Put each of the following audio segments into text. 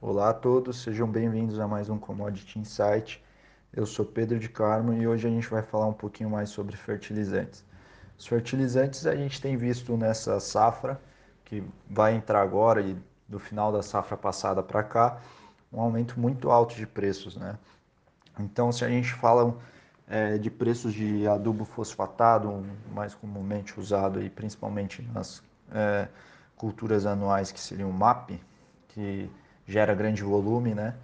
Olá a todos, sejam bem-vindos a mais um Commodity Insight. Eu sou Pedro de Carmo e hoje a gente vai falar um pouquinho mais sobre fertilizantes. Os fertilizantes a gente tem visto nessa safra, que vai entrar agora e do final da safra passada para cá, um aumento muito alto de preços, né? Então, se a gente fala é, de preços de adubo fosfatado, mais comumente usado aí, principalmente nas é, culturas anuais que seriam MAP, que gera grande volume, né?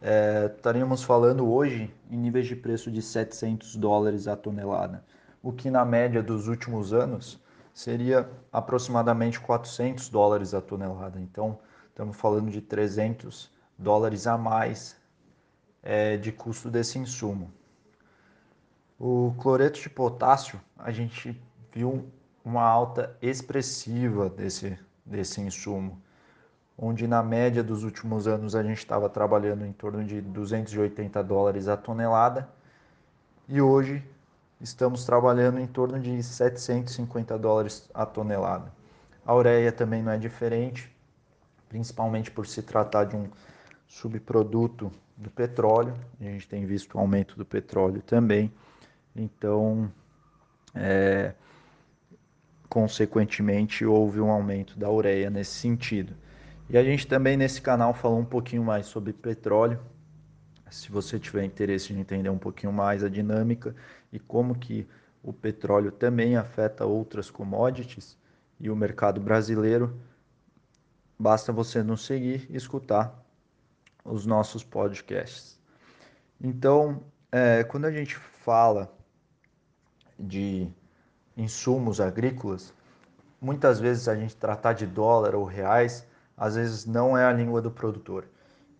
É, estaríamos falando hoje em níveis de preço de 700 dólares a tonelada, o que na média dos últimos anos seria aproximadamente 400 dólares a tonelada. Então, estamos falando de 300 dólares a mais é, de custo desse insumo. O cloreto de potássio, a gente viu uma alta expressiva desse, desse insumo onde na média dos últimos anos a gente estava trabalhando em torno de 280 dólares a tonelada e hoje estamos trabalhando em torno de 750 dólares a tonelada. A ureia também não é diferente, principalmente por se tratar de um subproduto do petróleo. A gente tem visto o aumento do petróleo também. Então, é, consequentemente, houve um aumento da ureia nesse sentido. E a gente também nesse canal falou um pouquinho mais sobre petróleo. Se você tiver interesse em entender um pouquinho mais a dinâmica e como que o petróleo também afeta outras commodities e o mercado brasileiro, basta você nos seguir e escutar os nossos podcasts. Então, é, quando a gente fala de insumos agrícolas, muitas vezes a gente tratar de dólar ou reais às vezes não é a língua do produtor.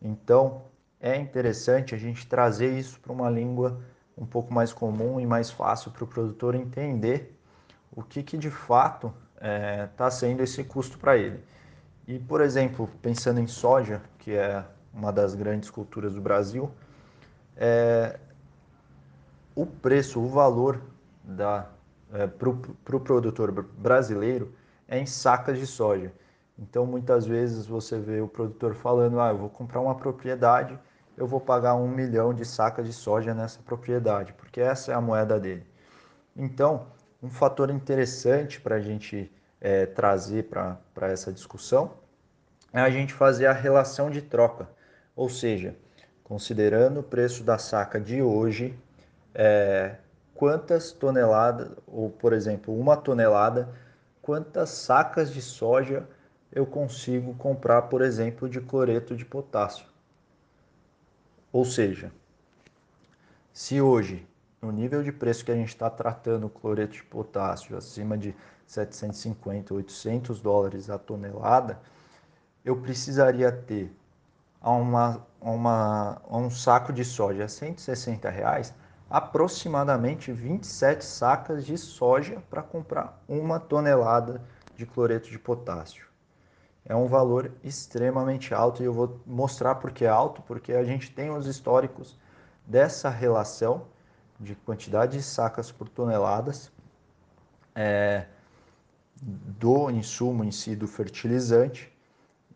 Então, é interessante a gente trazer isso para uma língua um pouco mais comum e mais fácil para o produtor entender o que, que de fato está é, tá sendo esse custo para ele. E, por exemplo, pensando em soja, que é uma das grandes culturas do Brasil, é, o preço, o valor é, para o pro produtor brasileiro é em sacas de soja. Então, muitas vezes você vê o produtor falando: ah, eu vou comprar uma propriedade, eu vou pagar um milhão de sacas de soja nessa propriedade, porque essa é a moeda dele. Então, um fator interessante para a gente é, trazer para essa discussão é a gente fazer a relação de troca, ou seja, considerando o preço da saca de hoje, é, quantas toneladas, ou por exemplo, uma tonelada, quantas sacas de soja eu consigo comprar, por exemplo, de cloreto de potássio. Ou seja, se hoje, no nível de preço que a gente está tratando o cloreto de potássio acima de 750, 800 dólares a tonelada, eu precisaria ter uma, uma, um saco de soja a 160 reais, aproximadamente 27 sacas de soja para comprar uma tonelada de cloreto de potássio é um valor extremamente alto e eu vou mostrar porque é alto, porque a gente tem os históricos dessa relação de quantidade de sacas por toneladas é, do insumo em si, do fertilizante,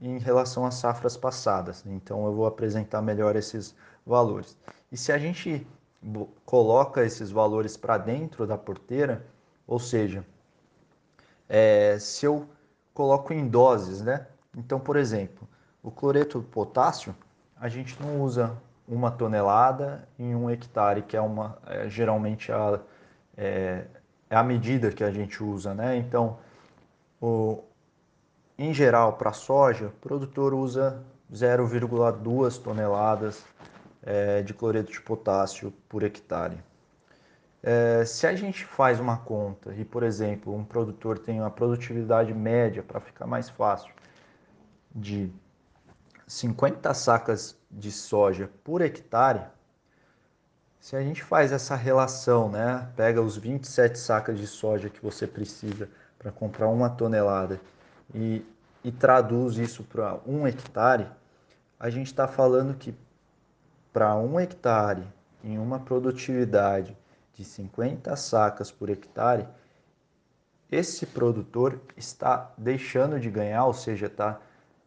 em relação às safras passadas. Então eu vou apresentar melhor esses valores. E se a gente coloca esses valores para dentro da porteira, ou seja, é, se eu coloco em doses, né? Então, por exemplo, o cloreto de potássio, a gente não usa uma tonelada em um hectare, que é uma é, geralmente a, é, é, a medida que a gente usa, né? Então, o, em geral, para soja, o produtor usa 0,2 toneladas é, de cloreto de potássio por hectare. É, se a gente faz uma conta e, por exemplo, um produtor tem uma produtividade média, para ficar mais fácil, de 50 sacas de soja por hectare, se a gente faz essa relação, né, pega os 27 sacas de soja que você precisa para comprar uma tonelada e, e traduz isso para um hectare, a gente está falando que para um hectare, em uma produtividade de 50 sacas por hectare, esse produtor está deixando de ganhar, ou seja, está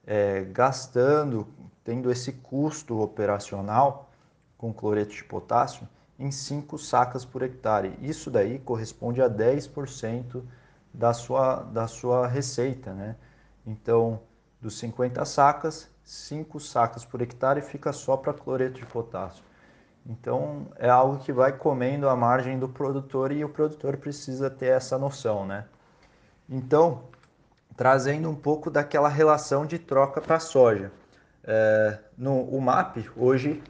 é, gastando tendo esse custo operacional com cloreto de potássio em 5 sacas por hectare. Isso daí corresponde a 10% da sua, da sua receita. Né? Então, dos 50 sacas, 5 sacas por hectare fica só para cloreto de potássio. Então, é algo que vai comendo a margem do produtor e o produtor precisa ter essa noção. Né? Então, trazendo um pouco daquela relação de troca para a soja. É, no o MAP, hoje,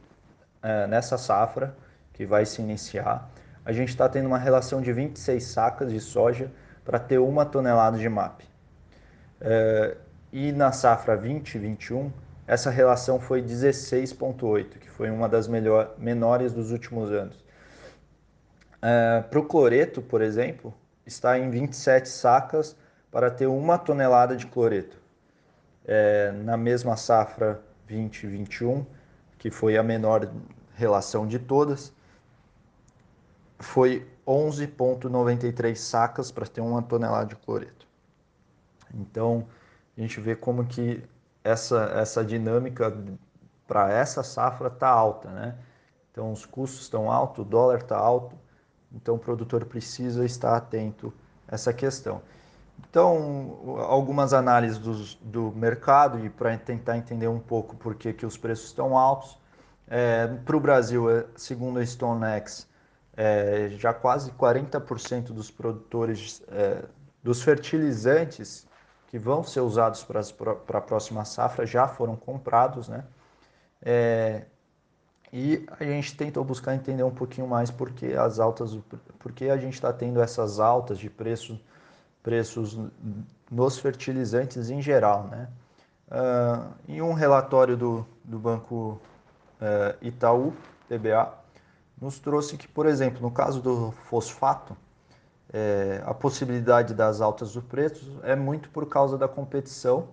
é, nessa safra que vai se iniciar, a gente está tendo uma relação de 26 sacas de soja para ter uma tonelada de MAP. É, e na safra 2021, essa relação foi 16,8, que foi uma das melhor, menores dos últimos anos. É, para o cloreto, por exemplo, está em 27 sacas para ter uma tonelada de cloreto. É, na mesma safra 2021, que foi a menor relação de todas, foi 11,93 sacas para ter uma tonelada de cloreto. Então, a gente vê como que essa, essa dinâmica para essa safra está alta, né? Então, os custos estão altos, o dólar está alto, então o produtor precisa estar atento a essa questão. Então, algumas análises do, do mercado e para tentar entender um pouco por que, que os preços estão altos. É, para o Brasil, é, segundo a StoneX, é, já quase 40% dos produtores é, dos fertilizantes que vão ser usados para a próxima safra já foram comprados, né? É, e a gente tentou buscar entender um pouquinho mais por que as altas, porque a gente está tendo essas altas de preço preços nos fertilizantes em geral. Né? Uh, em um relatório do, do Banco uh, Itaú, TBA, nos trouxe que, por exemplo, no caso do fosfato, é, a possibilidade das altas do preço é muito por causa da competição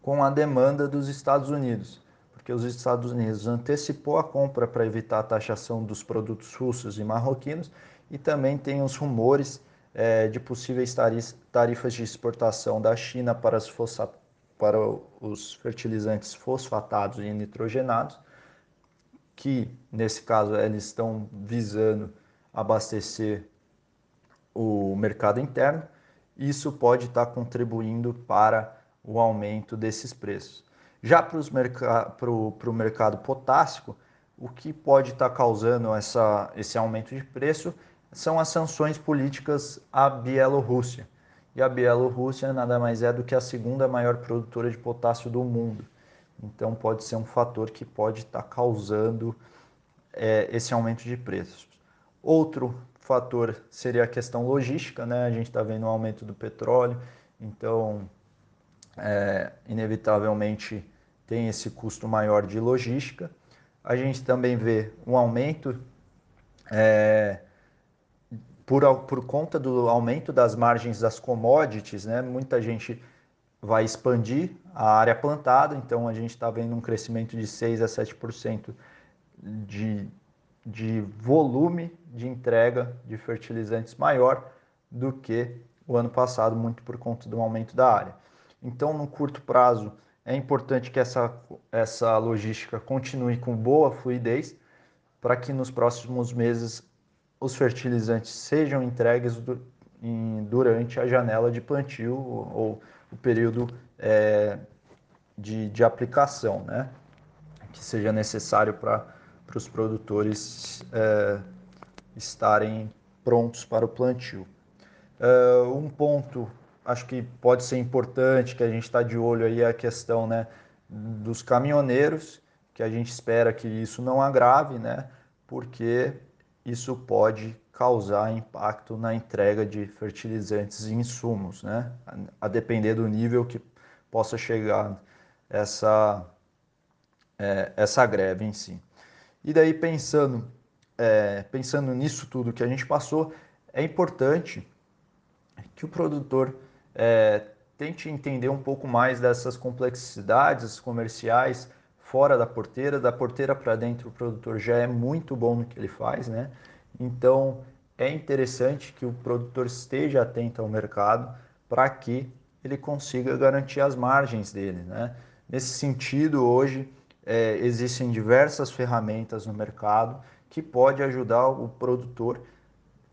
com a demanda dos Estados Unidos, porque os Estados Unidos antecipou a compra para evitar a taxação dos produtos russos e marroquinos e também tem os rumores é, de possíveis tarifas de exportação da China para, para os fertilizantes fosfatados e nitrogenados, que nesse caso eles estão visando abastecer o mercado interno. Isso pode estar contribuindo para o aumento desses preços. Já para, para o mercado potássico, o que pode estar causando essa, esse aumento de preço são as sanções políticas à Bielorrússia. E a Bielorrússia nada mais é do que a segunda maior produtora de potássio do mundo. Então pode ser um fator que pode estar causando é, esse aumento de preços. Outro fator seria a questão logística, né? A gente está vendo um aumento do petróleo, então é, inevitavelmente tem esse custo maior de logística. A gente também vê um aumento é, por, por conta do aumento das margens das commodities, né, muita gente vai expandir a área plantada, então a gente está vendo um crescimento de 6 a 7% de, de volume de entrega de fertilizantes maior do que o ano passado, muito por conta do aumento da área. Então, no curto prazo, é importante que essa, essa logística continue com boa fluidez para que nos próximos meses os fertilizantes sejam entregues durante a janela de plantio ou o período é, de, de aplicação, né? que seja necessário para os produtores é, estarem prontos para o plantio. É, um ponto, acho que pode ser importante, que a gente está de olho aí, é a questão né, dos caminhoneiros, que a gente espera que isso não agrave, né, porque isso pode causar impacto na entrega de fertilizantes e insumos, né? a depender do nível que possa chegar essa, é, essa greve em si. E daí pensando, é, pensando nisso tudo que a gente passou, é importante que o produtor é, tente entender um pouco mais dessas complexidades comerciais fora da porteira, da porteira para dentro o produtor já é muito bom no que ele faz, né? Então é interessante que o produtor esteja atento ao mercado para que ele consiga garantir as margens dele, né? Nesse sentido, hoje é, existem diversas ferramentas no mercado que pode ajudar o produtor,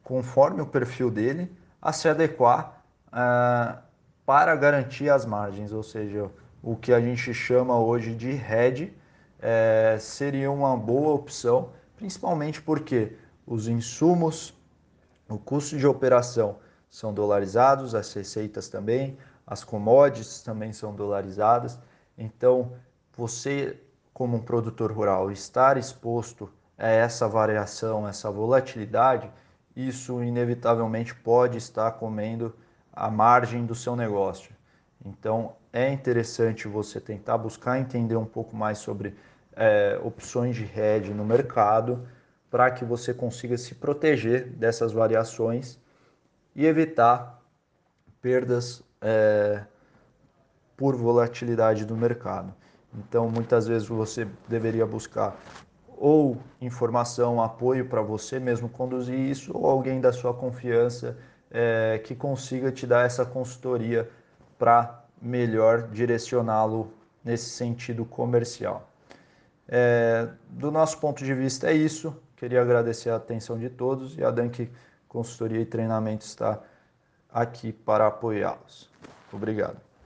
conforme o perfil dele, a se adequar uh, para garantir as margens, ou seja, o que a gente chama hoje de hedge é, seria uma boa opção, principalmente porque os insumos, o custo de operação são dolarizados, as receitas também, as commodities também são dolarizadas. Então, você, como um produtor rural, estar exposto a essa variação, essa volatilidade, isso inevitavelmente pode estar comendo a margem do seu negócio. Então, é interessante você tentar buscar entender um pouco mais sobre é, opções de hedge no mercado para que você consiga se proteger dessas variações e evitar perdas é, por volatilidade do mercado. Então, muitas vezes você deveria buscar ou informação, apoio para você mesmo conduzir isso, ou alguém da sua confiança é, que consiga te dar essa consultoria para melhor direcioná-lo nesse sentido comercial. É, do nosso ponto de vista é isso. Queria agradecer a atenção de todos e a Dank Consultoria e Treinamento está aqui para apoiá-los. Obrigado.